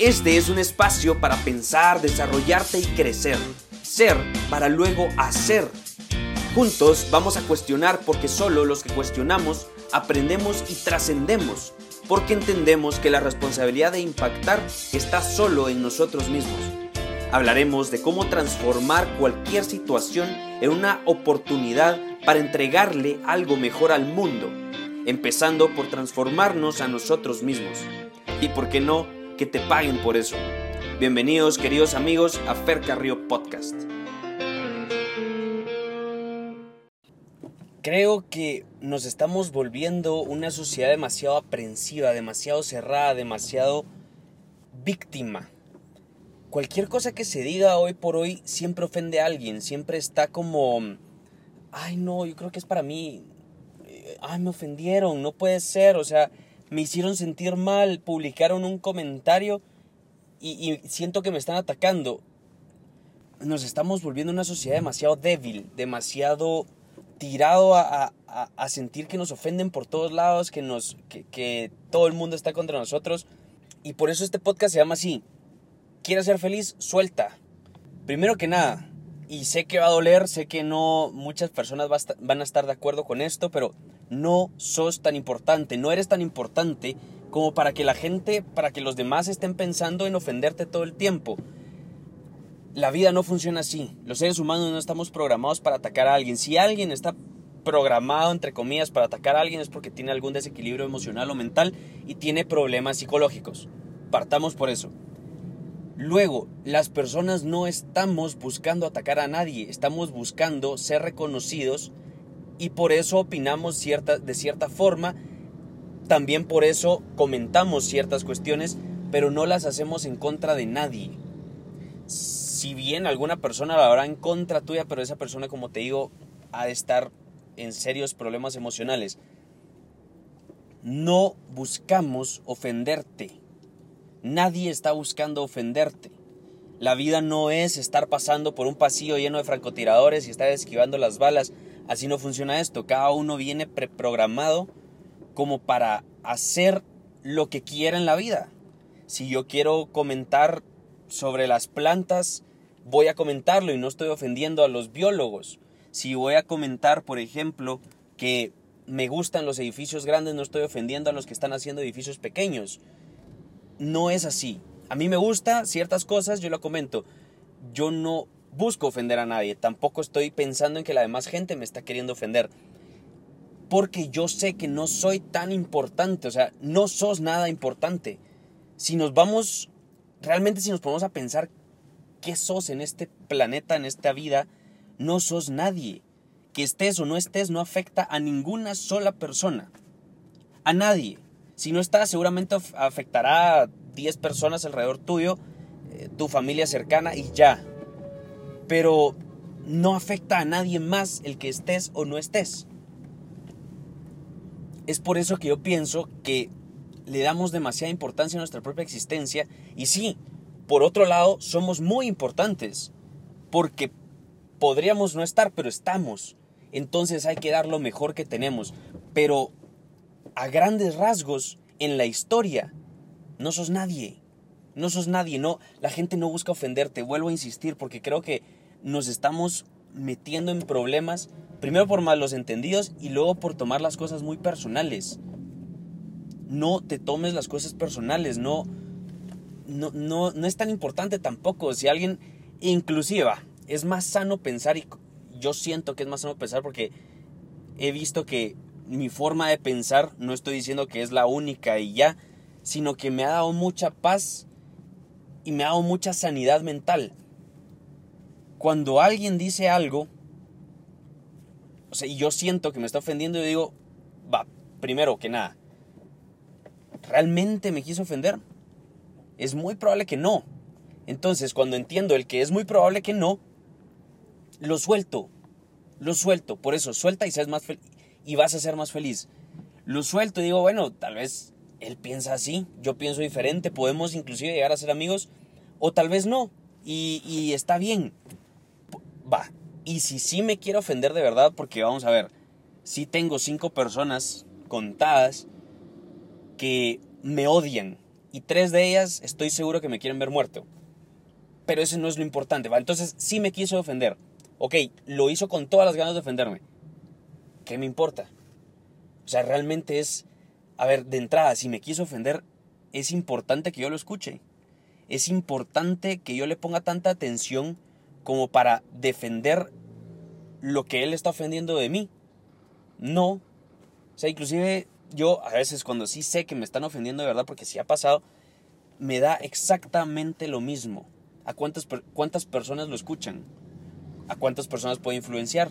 Este es un espacio para pensar, desarrollarte y crecer. Ser para luego hacer. Juntos vamos a cuestionar porque solo los que cuestionamos aprendemos y trascendemos. Porque entendemos que la responsabilidad de impactar está solo en nosotros mismos. Hablaremos de cómo transformar cualquier situación en una oportunidad para entregarle algo mejor al mundo, empezando por transformarnos a nosotros mismos. Y por qué no, que te paguen por eso. Bienvenidos queridos amigos a Fer Carrillo Podcast. Creo que nos estamos volviendo una sociedad demasiado aprensiva, demasiado cerrada, demasiado víctima cualquier cosa que se diga hoy por hoy siempre ofende a alguien, siempre está como, ay no, yo creo que es para mí, ay me ofendieron, no puede ser, o sea, me hicieron sentir mal, publicaron un comentario y, siento que me están atacando. Nos estamos volviendo una sociedad demasiado débil, demasiado tirado a, sentir que nos ofenden por todos lados, que, nos, que, que todo el mundo está contra nosotros. Y por eso este podcast se llama así, quieres ser feliz, suelta. Primero que nada, y sé que va a doler, sé que no muchas personas van a estar de acuerdo con esto, pero no sos tan importante, no eres tan importante como para que la gente, para que los demás estén pensando en ofenderte todo el tiempo. La vida no funciona así. Los seres humanos no estamos programados para atacar a alguien. Si alguien está programado, entre comillas, para atacar a alguien es porque tiene algún desequilibrio emocional o mental y tiene problemas psicológicos. Partamos por eso. Luego, las personas no estamos buscando atacar a nadie, estamos buscando ser reconocidos y por eso opinamos cierta, de cierta forma, también por eso comentamos ciertas cuestiones, pero no las hacemos en contra de nadie. Si bien alguna persona la habrá en contra tuya, pero esa persona, como te digo, ha de estar en serios problemas emocionales. No buscamos ofenderte Nadie está buscando ofenderte. La vida no es estar pasando por un pasillo lleno de francotiradores y estar esquivando las balas. Así no funciona esto. Cada uno viene preprogramado como para hacer lo que quiera en la vida. Si yo quiero comentar sobre las plantas, voy a comentarlo y no estoy ofendiendo a los biólogos. Si voy a comentar, por ejemplo, que me gustan los edificios grandes, no estoy ofendiendo a los que están haciendo edificios pequeños no es así. A mí me gusta ciertas cosas, yo lo comento. Yo no busco ofender a nadie, tampoco estoy pensando en que la demás gente me está queriendo ofender. Porque yo sé que no soy tan importante, o sea, no sos nada importante. Si nos vamos, realmente si nos ponemos a pensar qué sos en este planeta, en esta vida, no sos nadie. Que estés o no estés no afecta a ninguna sola persona. A nadie. Si no estás, seguramente afectará a 10 personas alrededor tuyo, eh, tu familia cercana y ya. Pero no afecta a nadie más el que estés o no estés. Es por eso que yo pienso que le damos demasiada importancia a nuestra propia existencia y sí, por otro lado, somos muy importantes porque podríamos no estar, pero estamos. Entonces hay que dar lo mejor que tenemos. Pero a grandes rasgos en la historia, no sos nadie. No sos nadie, no, la gente no busca ofenderte, vuelvo a insistir porque creo que nos estamos metiendo en problemas, primero por malos entendidos y luego por tomar las cosas muy personales. No te tomes las cosas personales, no no, no, no es tan importante tampoco. Si alguien, inclusive, es más sano pensar y yo siento que es más sano pensar porque he visto que mi forma de pensar, no estoy diciendo que es la única y ya, sino que me ha dado mucha paz y me ha dado mucha sanidad mental. Cuando alguien dice algo, o sea, y yo siento que me está ofendiendo, yo digo, va, primero que nada, ¿realmente me quiso ofender? Es muy probable que no. Entonces, cuando entiendo el que es muy probable que no, lo suelto. Lo suelto. Por eso, suelta y seas más y vas a ser más feliz. Lo suelto y digo, bueno, tal vez él piensa así, yo pienso diferente, podemos inclusive llegar a ser amigos, o tal vez no, y, está bien. Va, y si sí me quiero ofender de verdad, porque vamos a ver, si tengo cinco personas contadas que me odian, y tres de ellas estoy seguro que me quieren ver muerto. Pero eso no es lo importante, ¿va? Entonces sí me quiso defender. Ok, lo hizo con todas las ganas de defenderme. ¿Qué me importa? O sea, realmente es... A ver, de entrada, si me quiso ofender, es importante que yo lo escuche. Es importante que yo le ponga tanta atención como para defender lo que él está ofendiendo de mí. No. O sea, inclusive yo a veces cuando sí sé que me están ofendiendo de verdad, porque sí ha pasado, me da exactamente lo mismo. ¿A cuántas, cuántas personas lo escuchan? ¿A cuántas personas puede influenciar?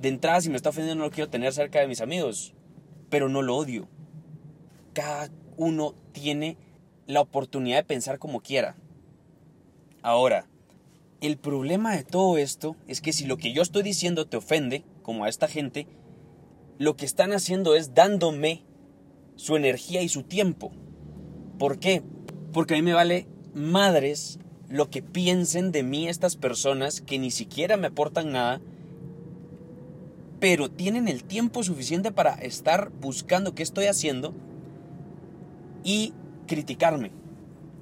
De entrada, si me está ofendiendo, no lo quiero tener cerca de mis amigos, pero no lo odio. Cada uno tiene la oportunidad de pensar como quiera. Ahora, el problema de todo esto es que si lo que yo estoy diciendo te ofende, como a esta gente, lo que están haciendo es dándome su energía y su tiempo. ¿Por qué? Porque a mí me vale madres lo que piensen de mí estas personas que ni siquiera me aportan nada, pero tienen el tiempo suficiente para estar buscando qué estoy haciendo y criticarme.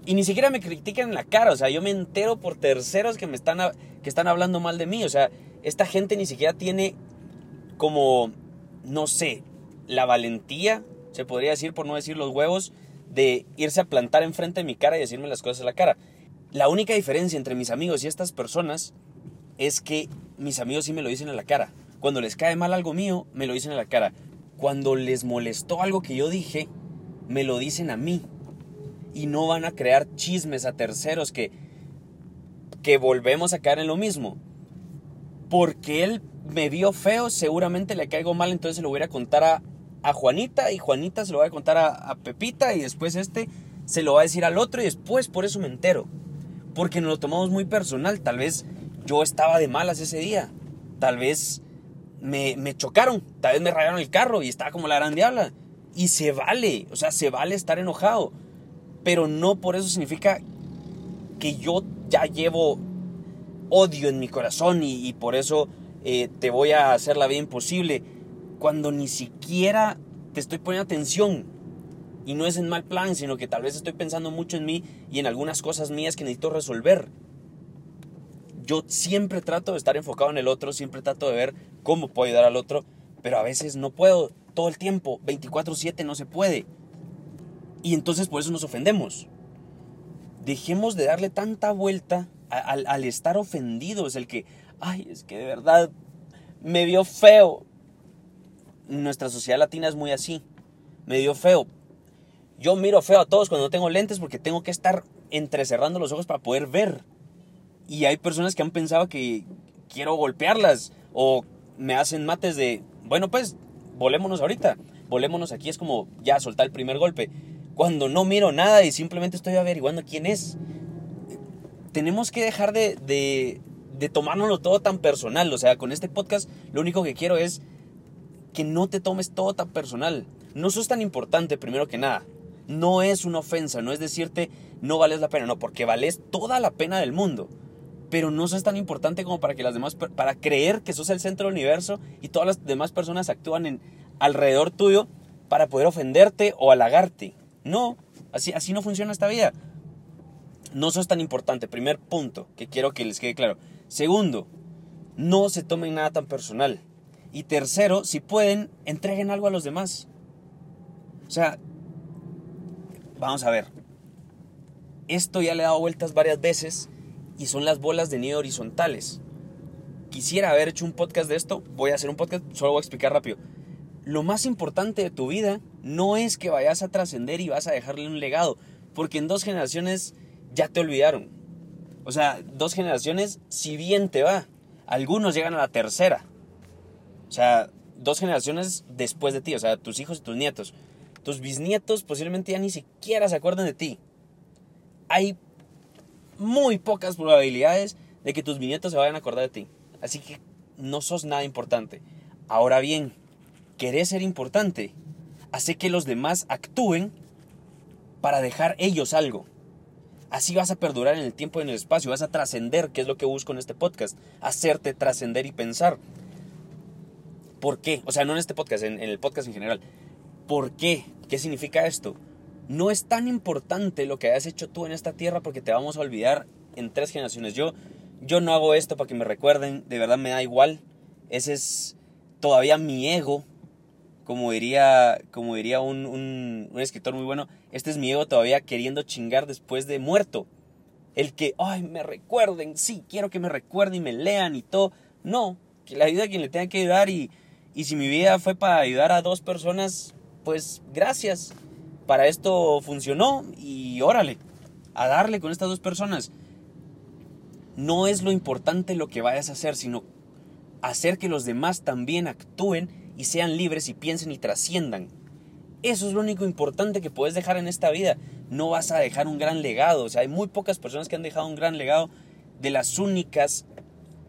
Y ni siquiera me critican en la cara, o sea, yo me entero por terceros que me están, que están hablando mal de mí, o sea, esta gente ni siquiera tiene como, no sé, la valentía, se podría decir, por no decir los huevos, de irse a plantar enfrente de mi cara y decirme las cosas a la cara. La única diferencia entre mis amigos y estas personas es que mis amigos sí me lo dicen a la cara. Cuando les cae mal algo mío, me lo dicen a la cara. Cuando les molestó algo que yo dije, me lo dicen a mí y no van a crear chismes a terceros que, que volvemos a caer en lo mismo. Porque él me vio feo, seguramente le caigo mal, entonces se lo voy a contar a, a Juanita y Juanita se lo va a contar a, Pepita y después este se lo va a decir al otro y después por eso me entero. Porque nos lo tomamos muy personal, tal vez yo estaba de malas ese día, tal vez me, me chocaron, tal vez me rayaron el carro y estaba como la gran diabla. Y se vale, o sea, se vale estar enojado pero no por eso significa que yo ya llevo odio en mi corazón y, por eso eh, te voy a hacer la vida imposible, cuando ni siquiera te estoy poniendo atención. Y no es en mal plan, sino que tal vez estoy pensando mucho en mí y en algunas cosas mías que necesito resolver. Yo siempre trato de estar enfocado en el otro, siempre trato de ver cómo puedo ayudar al otro, pero a veces no puedo todo el tiempo, 24/7 no se puede. Y entonces por eso nos ofendemos. Dejemos de darle tanta vuelta al, estar ofendidos, el que, ay, es que de verdad me vio feo. Nuestra sociedad latina es muy así. Me dio feo. Yo miro feo a todos cuando no tengo lentes porque tengo que estar entrecerrando los ojos para poder ver. Y hay personas que han pensado que quiero golpearlas o me hacen mates de, bueno, pues volémonos ahorita. Volémonos aquí es como ya soltar el primer golpe cuando no miro nada y simplemente estoy averiguando quién es. Tenemos que dejar de, de, de tomárnoslo todo tan personal. O sea, con este podcast lo único que quiero es que no te tomes todo tan personal. No sos tan importante, primero que nada. No es una ofensa, no es decirte no vales la pena, no, porque vales toda la pena del mundo. Pero no sos tan importante como para que las demás, para creer que sos el centro del universo y todas las demás personas actúan en, alrededor tuyo para poder ofenderte o halagarte. No, así, así no funciona esta vida. No sos tan importante, primer punto que quiero que les quede claro. Segundo, no se tomen nada tan personal. Y tercero, si pueden, entreguen algo a los demás. O sea, vamos a ver. Esto ya le he dado vueltas varias veces y son las bolas de nieve horizontales. Quisiera haber hecho un podcast de esto, voy a hacer un podcast, solo voy a explicar rápido lo más importante de tu vida no es que vayas a trascender y vas a dejarle un legado, porque en dos generaciones ya te olvidaron. O sea, dos generaciones, si bien te va, algunos llegan a la tercera. O sea, dos generaciones después de ti, o sea, tus hijos y tus nietos. Tus bisnietos posiblemente ya ni siquiera se acuerdan de ti. Hay muy pocas probabilidades de que tus bisnietos se vayan a acordar de ti. Así que no sos nada importante. Ahora bien, querés ser importante, hace que los demás actúen para dejar ellos algo. Así vas a perdurar en el tiempo y en el espacio, vas a trascender, que es lo que busco en este podcast, hacerte trascender y pensar. ¿Por qué? O sea, no en este podcast, en, el podcast en general. ¿Por qué? ¿Qué significa esto? no es tan importante lo que hayas hecho tú en esta tierra porque te vamos a olvidar en tres generaciones. Yo, yo no hago esto para que me recuerden, de verdad me da igual. Ese es todavía mi ego, como diría, como diría un, un, un escritor muy bueno, este es mi ego todavía queriendo chingar después de muerto. El que, ay, me recuerden, sí, quiero que me recuerden y me lean y todo. No, que la vida a quien le tenga que ayudar y, y si mi vida fue para ayudar a dos personas, pues gracias para esto funcionó y órale, a darle con estas dos personas. No es lo importante lo que vayas a hacer, sino hacer que los demás también actúen y sean libres y piensen y trasciendan. Eso es lo único importante que puedes dejar en esta vida. No vas a dejar un gran legado. O sea, hay muy pocas personas que han dejado un gran legado. De las únicas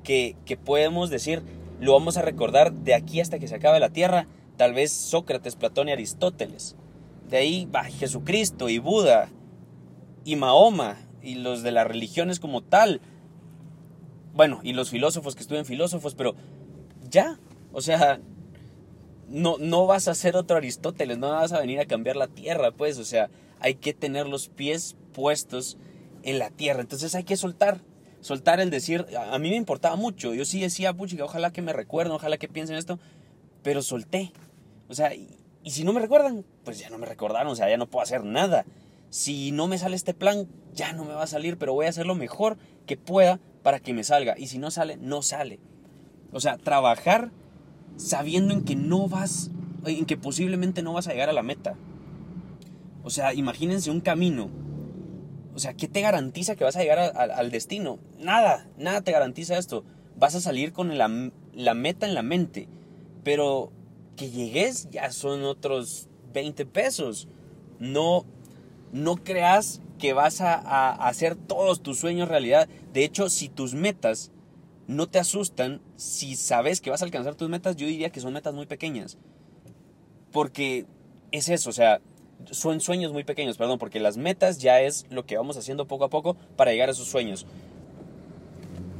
que, que podemos decir, lo vamos a recordar de aquí hasta que se acabe la tierra. Tal vez Sócrates, Platón y Aristóteles. De ahí va Jesucristo y Buda y Mahoma y los de las religiones como tal. Bueno, y los filósofos que estudian filósofos, pero ya, o sea, no, no vas a ser otro Aristóteles, no vas a venir a cambiar la tierra, pues, o sea, hay que tener los pies puestos en la tierra. Entonces hay que soltar, soltar el decir, a mí me importaba mucho, yo sí decía, puchica, ojalá que me recuerden, ojalá que piensen esto, pero solté. O sea, y si no me recuerdan, pues ya no me recordaron, o sea, ya no puedo hacer nada. Si no me sale este plan, ya no me va a salir, pero voy a hacer lo mejor que pueda para que me salga. Y si no sale, no sale. O sea, trabajar sabiendo en que no vas, en que posiblemente no vas a llegar a la meta. O sea, imagínense un camino. O sea, ¿qué te garantiza que vas a llegar al destino? Nada, nada te garantiza esto. Vas a salir con la, la meta en la mente. Pero que llegues ya son otros 20 pesos. No, no creas que vas a, hacer todos tus sueños realidad. De hecho, si tus metas no te asustan, si sabes que vas a alcanzar tus metas, yo diría que son metas muy pequeñas. Porque es eso, o sea, son sueños muy pequeños, perdón, porque las metas ya es lo que vamos haciendo poco a poco para llegar a esos sueños.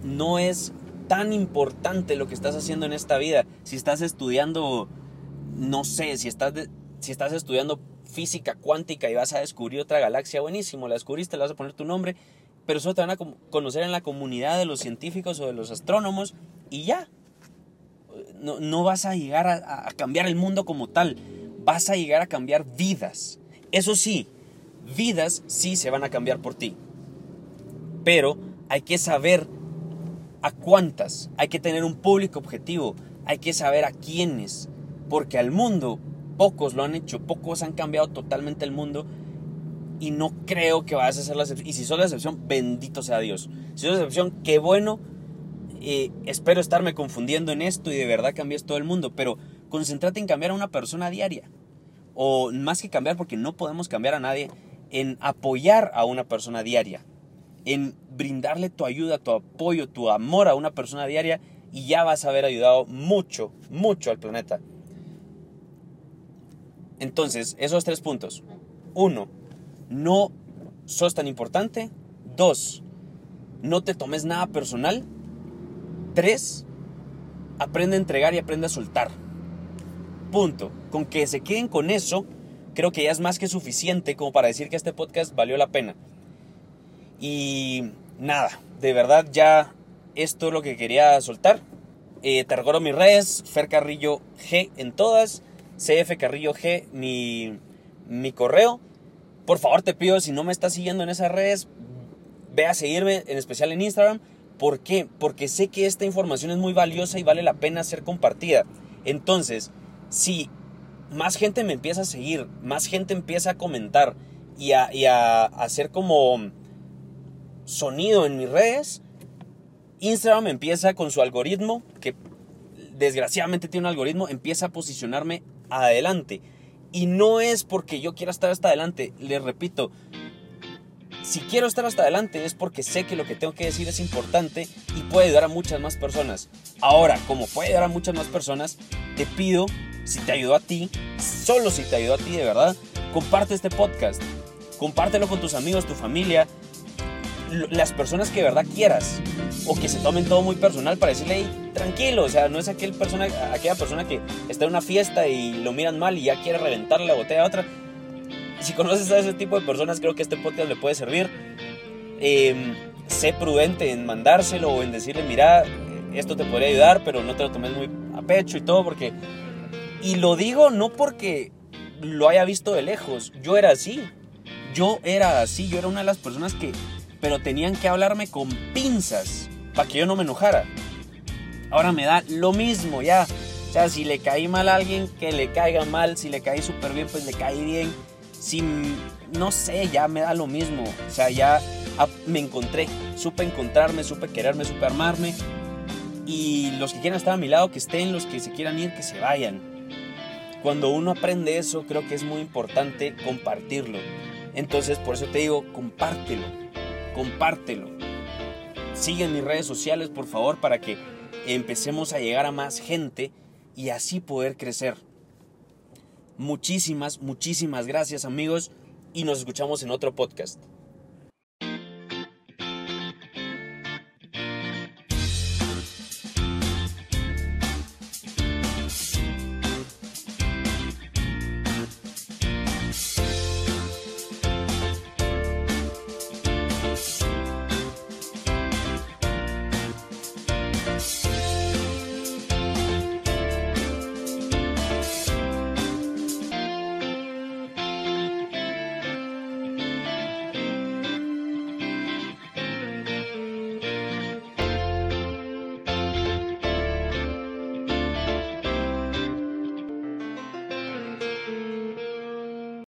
No es tan importante lo que estás haciendo en esta vida. Si estás estudiando no sé, si estás, si estás estudiando física cuántica y vas a descubrir otra galaxia, buenísimo, la descubriste, le vas a poner tu nombre, pero eso te van a conocer en la comunidad de los científicos o de los astrónomos y ya. No, vas a llegar a, a cambiar el mundo como tal, vas a llegar a cambiar vidas. Eso sí, vidas sí se van a cambiar por ti. Pero hay que saber a cuántas, hay que tener un público objetivo, hay que saber a quiénes, porque al mundo pocos lo han hecho, pocos han cambiado totalmente el mundo y no creo que vayas a ser la excepción. Y si sos la excepción, bendito sea Dios. Si sos la excepción, qué bueno. Eh, espero estarme confundiendo en esto y de verdad cambies todo el mundo, pero concéntrate en cambiar a una persona diaria. O más que cambiar, porque no podemos cambiar a nadie, en apoyar a una persona diaria. En brindarle tu ayuda, tu apoyo, tu amor a una persona diaria y ya vas a haber ayudado mucho, mucho al planeta. Entonces, esos tres puntos. Uno, no sos tan importante. Dos, no te tomes nada personal. Tres, aprende a entregar y aprende a soltar. Punto. Con que se queden con eso, creo que ya es más que suficiente como para decir que este podcast valió la pena. Y nada, de verdad ya esto es lo que quería soltar. Eh, te recuerdo mis redes, Fer Carrillo G en todas. CF Carrillo G, mi, mi correo. Por favor, te pido, si no me estás siguiendo en esas redes, ve a seguirme, en especial en Instagram. ¿Por qué? Porque sé que esta información es muy valiosa y vale la pena ser compartida. Entonces, si más gente me empieza a seguir, más gente empieza a comentar y a, y a hacer como sonido en mis redes, Instagram empieza con su algoritmo, que desgraciadamente tiene un algoritmo, empieza a posicionarme adelante. Y no es porque yo quiera estar hasta adelante, les repito, si quiero estar hasta adelante es porque sé que lo que tengo que decir es importante y puede ayudar a muchas más personas. Ahora, como puede ayudar a muchas más personas, te pido, si te ayudó a ti, solo si te ayudó a ti de verdad, comparte este podcast. Compártelo con tus amigos, tu familia, las personas que de verdad quieras o que se tomen todo muy personal para decirle, tranquilo, o sea, no es aquel persona, aquella persona que está en una fiesta y lo miran mal y ya quiere reventarle la botella a otra. si conoces a ese tipo de personas, creo que este podcast le puede servir. Em, sé prudente en mandárselo o en decirle, mira, esto te podría ayudar, pero no te lo tomes muy a pecho y todo, porque... Y lo digo no porque lo haya visto de lejos, yo era así. Yo era así, yo era una de las personas que... Pero tenían que hablarme con pinzas para que yo no me enojara. Ahora me da lo mismo, ya. O sea, si le caí mal a alguien, que le caiga mal. Si le caí súper bien, pues le caí bien. Si, no sé, ya me da lo mismo. O sea, ya me encontré. Supe encontrarme, supe quererme, supe armarme. Y los que quieran estar a mi lado, que estén, los que se quieran ir, que se vayan. Cuando uno aprende eso, creo que es muy importante compartirlo. Entonces, por eso te digo, compártelo, compártelo. Sigue mis redes sociales, por favor, para que empecemos a llegar a más gente y así poder crecer. Muchísimas, muchísimas gracias amigos y nos escuchamos en otro podcast.